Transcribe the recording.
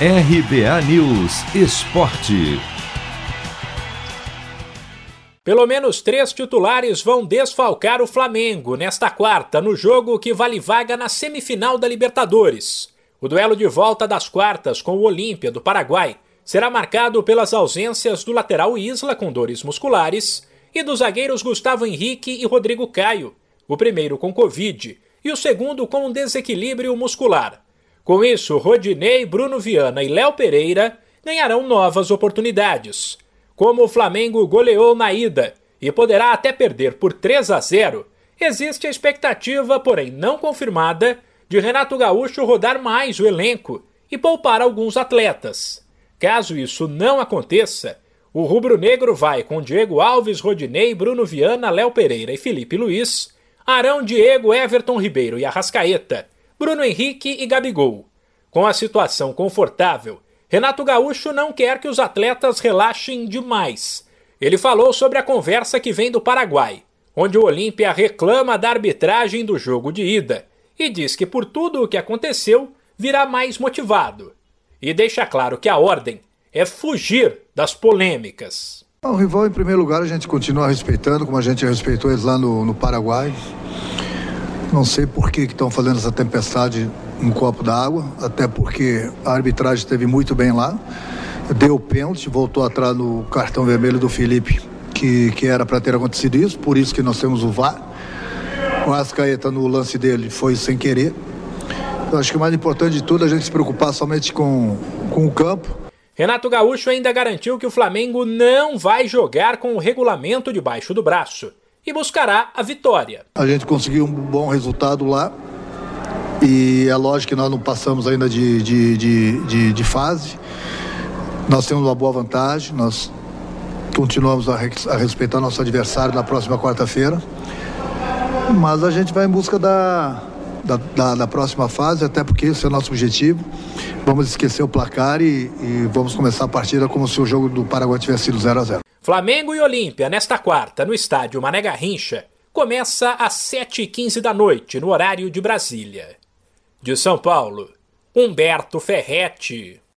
RBA News Esporte. Pelo menos três titulares vão desfalcar o Flamengo nesta quarta, no jogo que vale vaga na semifinal da Libertadores. O duelo de volta das quartas com o Olímpia do Paraguai será marcado pelas ausências do lateral Isla com dores musculares e dos zagueiros Gustavo Henrique e Rodrigo Caio, o primeiro com Covid e o segundo com um desequilíbrio muscular. Com isso, Rodinei, Bruno Viana e Léo Pereira ganharão novas oportunidades. Como o Flamengo goleou na ida e poderá até perder por 3 a 0, existe a expectativa, porém não confirmada, de Renato Gaúcho rodar mais o elenco e poupar alguns atletas. Caso isso não aconteça, o rubro-negro vai com Diego Alves, Rodinei, Bruno Viana, Léo Pereira e Felipe Luiz, Arão, Diego, Everton Ribeiro e Arrascaeta, Bruno Henrique e Gabigol. Com a situação confortável, Renato Gaúcho não quer que os atletas relaxem demais. Ele falou sobre a conversa que vem do Paraguai, onde o Olímpia reclama da arbitragem do jogo de ida e diz que por tudo o que aconteceu virá mais motivado. E deixa claro que a ordem é fugir das polêmicas. O rival, em primeiro lugar, a gente continua respeitando, como a gente respeitou eles lá no, no Paraguai. Não sei por que estão fazendo essa tempestade no copo d'água, até porque a arbitragem esteve muito bem lá. Deu pênalti, voltou atrás no cartão vermelho do Felipe, que, que era para ter acontecido isso, por isso que nós temos o VAR. O Ascaeta no lance dele foi sem querer. Eu acho que o mais importante de tudo é a gente se preocupar somente com, com o campo. Renato Gaúcho ainda garantiu que o Flamengo não vai jogar com o regulamento debaixo do braço e buscará a vitória. A gente conseguiu um bom resultado lá e é lógico que nós não passamos ainda de, de, de, de, de fase. Nós temos uma boa vantagem, nós continuamos a, a respeitar nosso adversário na próxima quarta-feira. Mas a gente vai em busca da, da, da, da, próxima fase, até porque esse é o nosso objetivo. Vamos esquecer o placar e, e vamos começar a partida como se o jogo do Paraguai tivesse sido 0 a 0 Flamengo e Olímpia, nesta quarta, no estádio Mané Garrincha, começa às 7h15 da noite, no horário de Brasília. De São Paulo, Humberto Ferretti.